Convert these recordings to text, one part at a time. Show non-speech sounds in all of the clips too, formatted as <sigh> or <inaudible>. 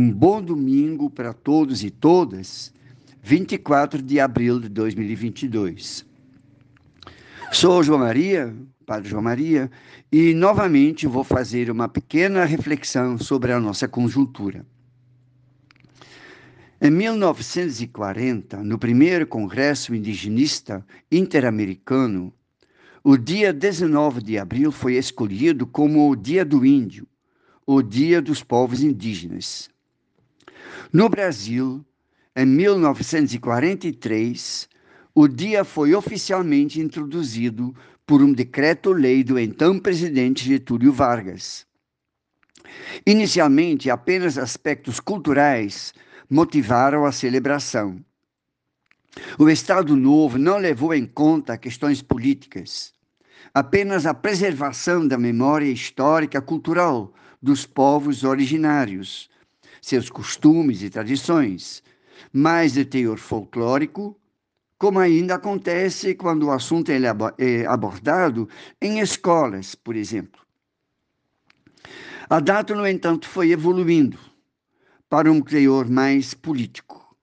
Um bom domingo para todos e todas, 24 de abril de 2022. Sou João Maria, Padre João Maria, e novamente vou fazer uma pequena reflexão sobre a nossa conjuntura. Em 1940, no primeiro Congresso Indigenista Interamericano, o dia 19 de abril foi escolhido como o Dia do Índio, o Dia dos Povos Indígenas. No Brasil, em 1943, o dia foi oficialmente introduzido por um decreto-lei do então presidente Getúlio Vargas. Inicialmente, apenas aspectos culturais motivaram a celebração. O Estado Novo não levou em conta questões políticas, apenas a preservação da memória histórica cultural dos povos originários, seus costumes e tradições, mais de teor folclórico, como ainda acontece quando o assunto é abordado em escolas, por exemplo. A data, no entanto, foi evoluindo para um teor mais político,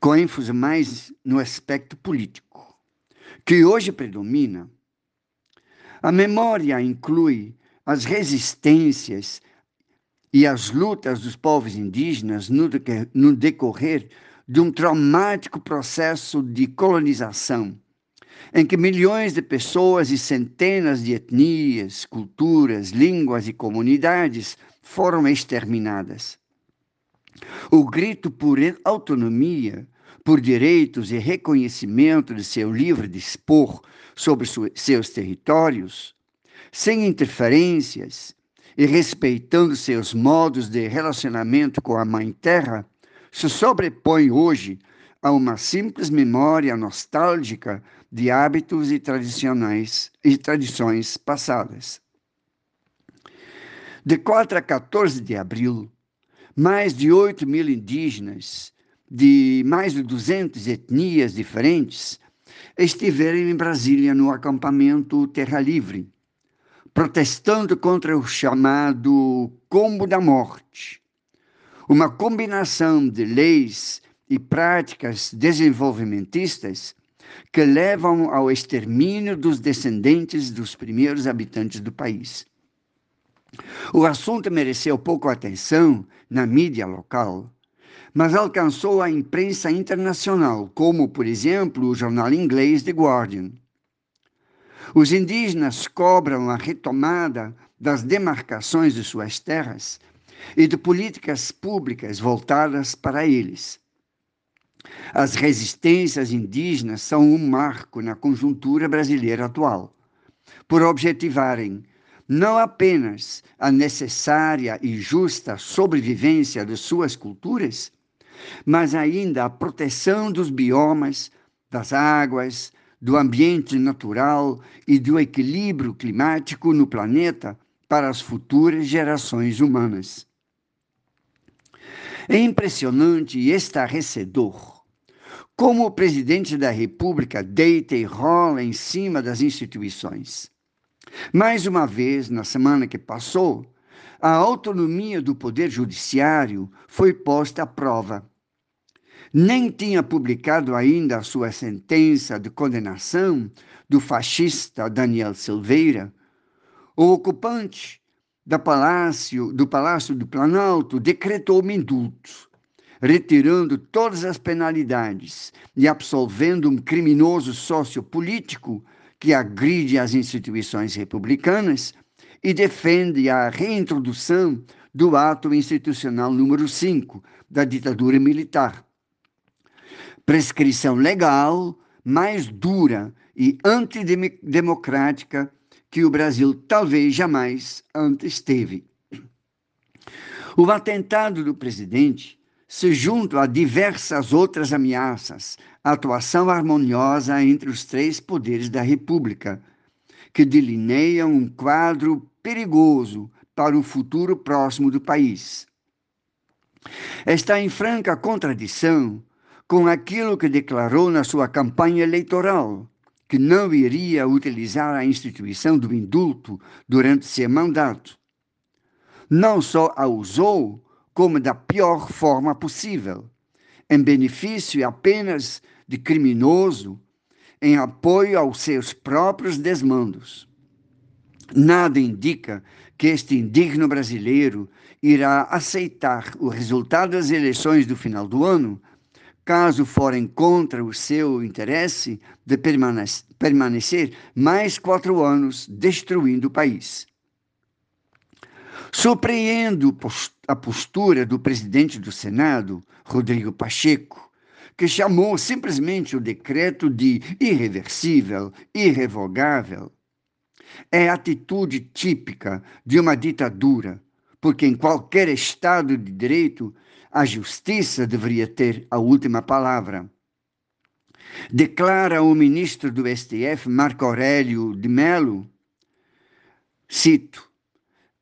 com ênfase mais no aspecto político, que hoje predomina. A memória inclui as resistências e as lutas dos povos indígenas no decorrer de um traumático processo de colonização, em que milhões de pessoas e centenas de etnias, culturas, línguas e comunidades foram exterminadas. O grito por autonomia, por direitos e reconhecimento de seu livre dispor sobre seus territórios, sem interferências e respeitando seus modos de relacionamento com a Mãe Terra, se sobrepõe hoje a uma simples memória nostálgica de hábitos e tradicionais e tradições passadas. De 4 a 14 de abril, mais de 8 mil indígenas de mais de 200 etnias diferentes estiveram em Brasília no acampamento Terra Livre, protestando contra o chamado combo da morte, uma combinação de leis e práticas desenvolvimentistas que levam ao extermínio dos descendentes dos primeiros habitantes do país. O assunto mereceu pouca atenção na mídia local, mas alcançou a imprensa internacional, como, por exemplo, o jornal inglês The Guardian. Os indígenas cobram a retomada das demarcações de suas terras e de políticas públicas voltadas para eles. As resistências indígenas são um marco na conjuntura brasileira atual, por objetivarem não apenas a necessária e justa sobrevivência de suas culturas, mas ainda a proteção dos biomas, das águas, do ambiente natural e do equilíbrio climático no planeta para as futuras gerações humanas. É impressionante e estarrecedor como o presidente da República deita e rola em cima das instituições. Mais uma vez, na semana que passou, a autonomia do Poder Judiciário foi posta à prova nem tinha publicado ainda a sua sentença de condenação do fascista Daniel Silveira, o ocupante da palácio, do Palácio do Planalto decretou um indulto, retirando todas as penalidades e absolvendo um criminoso sociopolítico que agride as instituições republicanas e defende a reintrodução do ato institucional número 5 da ditadura militar prescrição legal mais dura e antidemocrática que o Brasil talvez jamais antes teve. O atentado do presidente se junta a diversas outras ameaças à atuação harmoniosa entre os três poderes da República, que delineiam um quadro perigoso para o futuro próximo do país. Está em franca contradição com aquilo que declarou na sua campanha eleitoral, que não iria utilizar a instituição do indulto durante seu mandato. Não só a usou, como da pior forma possível, em benefício apenas de criminoso, em apoio aos seus próprios desmandos. Nada indica que este indigno brasileiro irá aceitar o resultado das eleições do final do ano, caso forem contra o seu interesse de permanecer mais quatro anos destruindo o país. Surpreendo a postura do presidente do Senado, Rodrigo Pacheco, que chamou simplesmente o decreto de irreversível, irrevogável. É atitude típica de uma ditadura, porque em qualquer Estado de direito a justiça deveria ter a última palavra. Declara o ministro do STF, Marco Aurélio de Mello, cito,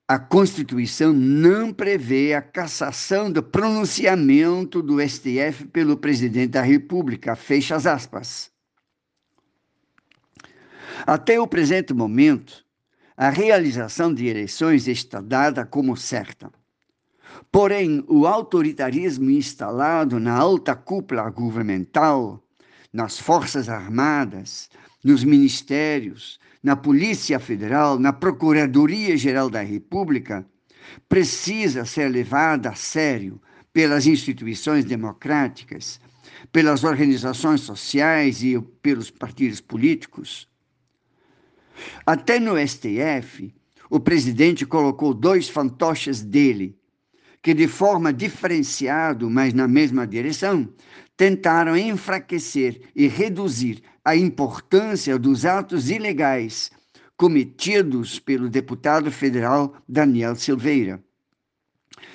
a Constituição não prevê a cassação do pronunciamento do STF pelo presidente da República. Fecha as aspas. Até o presente momento, a realização de eleições está dada como certa. Porém, o autoritarismo instalado na alta cúpula governamental, nas Forças Armadas, nos ministérios, na Polícia Federal, na Procuradoria-Geral da República, precisa ser levada a sério pelas instituições democráticas, pelas organizações sociais e pelos partidos políticos. Até no STF, o presidente colocou dois fantoches dele, que de forma diferenciada, mas na mesma direção, tentaram enfraquecer e reduzir a importância dos atos ilegais cometidos pelo deputado federal Daniel Silveira.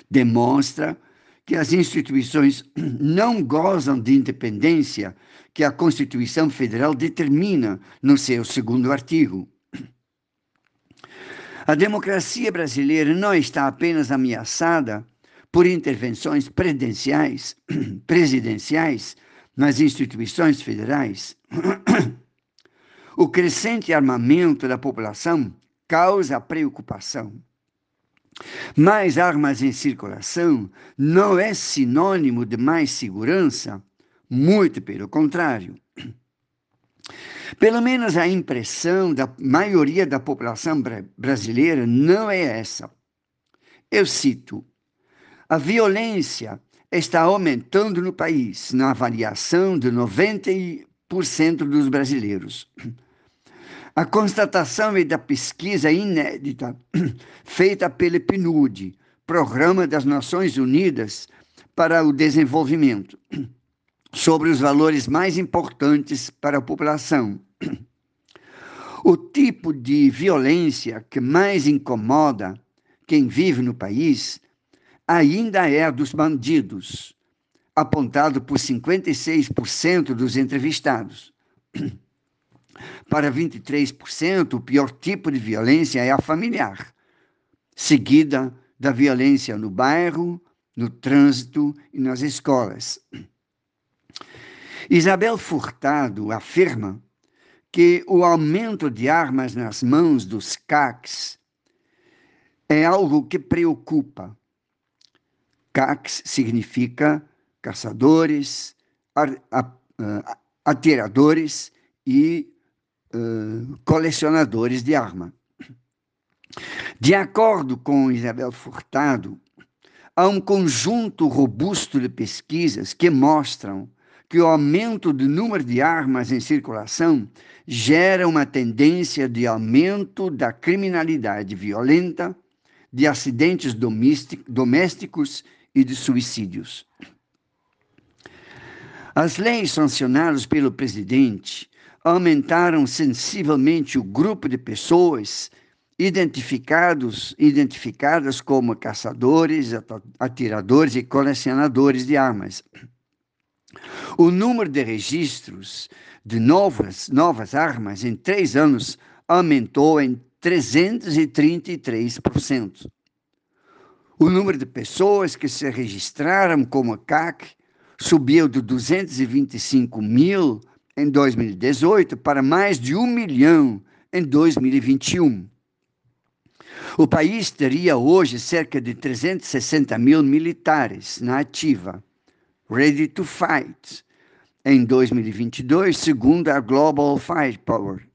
Demonstra que as instituições não gozam de independência que a Constituição Federal determina no seu segundo artigo. A democracia brasileira não está apenas ameaçada por intervenções presidenciais, <clears throat> presidenciais nas instituições federais, <clears throat> o crescente armamento da população causa preocupação. Mais armas em circulação não é sinônimo de mais segurança, muito pelo contrário. <clears throat> Pelo menos a impressão da maioria da população brasileira não é essa. Eu cito: a violência está aumentando no país, na avaliação de 90% dos brasileiros. A constatação é da pesquisa inédita feita pelo PNUD, Programa das Nações Unidas para o Desenvolvimento, sobre os valores mais importantes para a população. O tipo de violência que mais incomoda quem vive no país ainda é dos bandidos, apontado por 56% dos entrevistados. <clears throat> Para 23%, o pior tipo de violência é a familiar, seguida da violência no bairro, no trânsito e nas escolas. <clears throat> Isabel Furtado afirma que o aumento de armas nas mãos dos CACs é algo que preocupa Cax significa caçadores, atiradores e uh, colecionadores de arma. De acordo com Isabel Furtado, há um conjunto robusto de pesquisas que mostram que o aumento do número de armas em circulação gera uma tendência de aumento da criminalidade violenta, de acidentes domésticos e de suicídios. As leis sancionadas pelo presidente aumentaram sensivelmente o grupo de pessoas identificados, identificadas como caçadores, atiradores e colecionadores de armas. O número de registros de novas, novas armas em três anos aumentou em 333%. O número de pessoas que se registraram como CAC subiu de 225 mil em 2018 para mais de um milhão em 2021. O país teria hoje cerca de 360 mil militares na ativa, ready to fight, em 2022, segundo a Global Firepower,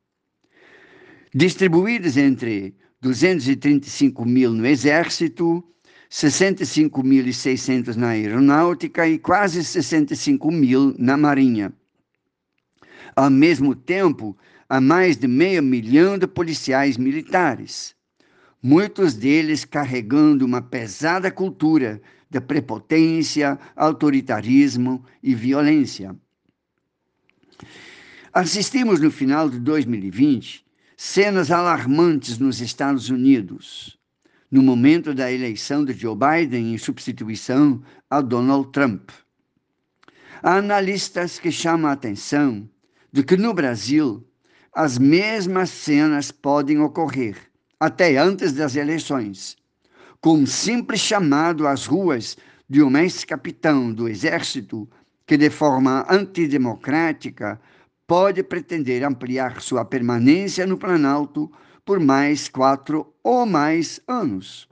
distribuídos entre 235 mil no Exército, 65.600 na Aeronáutica e quase 65 mil na Marinha. Ao mesmo tempo, há mais de meio milhão de policiais militares, muitos deles carregando uma pesada cultura de prepotência, autoritarismo e violência. Assistimos no final de 2020 cenas alarmantes nos Estados Unidos, no momento da eleição de Joe Biden em substituição a Donald Trump. Há analistas que chamam a atenção de que no Brasil as mesmas cenas podem ocorrer até antes das eleições, com um simples chamado às ruas de um ex-capitão do exército que, de forma antidemocrática, pode pretender ampliar sua permanência no Planalto por mais quatro ou mais anos.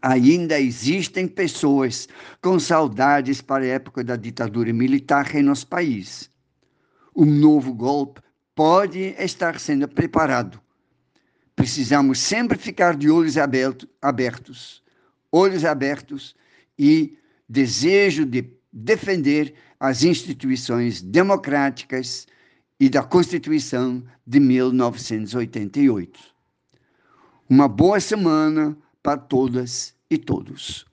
Ainda existem pessoas com saudades para a época da ditadura militar em nosso país. Um novo golpe pode estar sendo preparado. Precisamos sempre ficar de olhos abertos, olhos abertos e desejo de defender as instituições democráticas e da Constituição de 1988. Uma boa semana para todas e todos.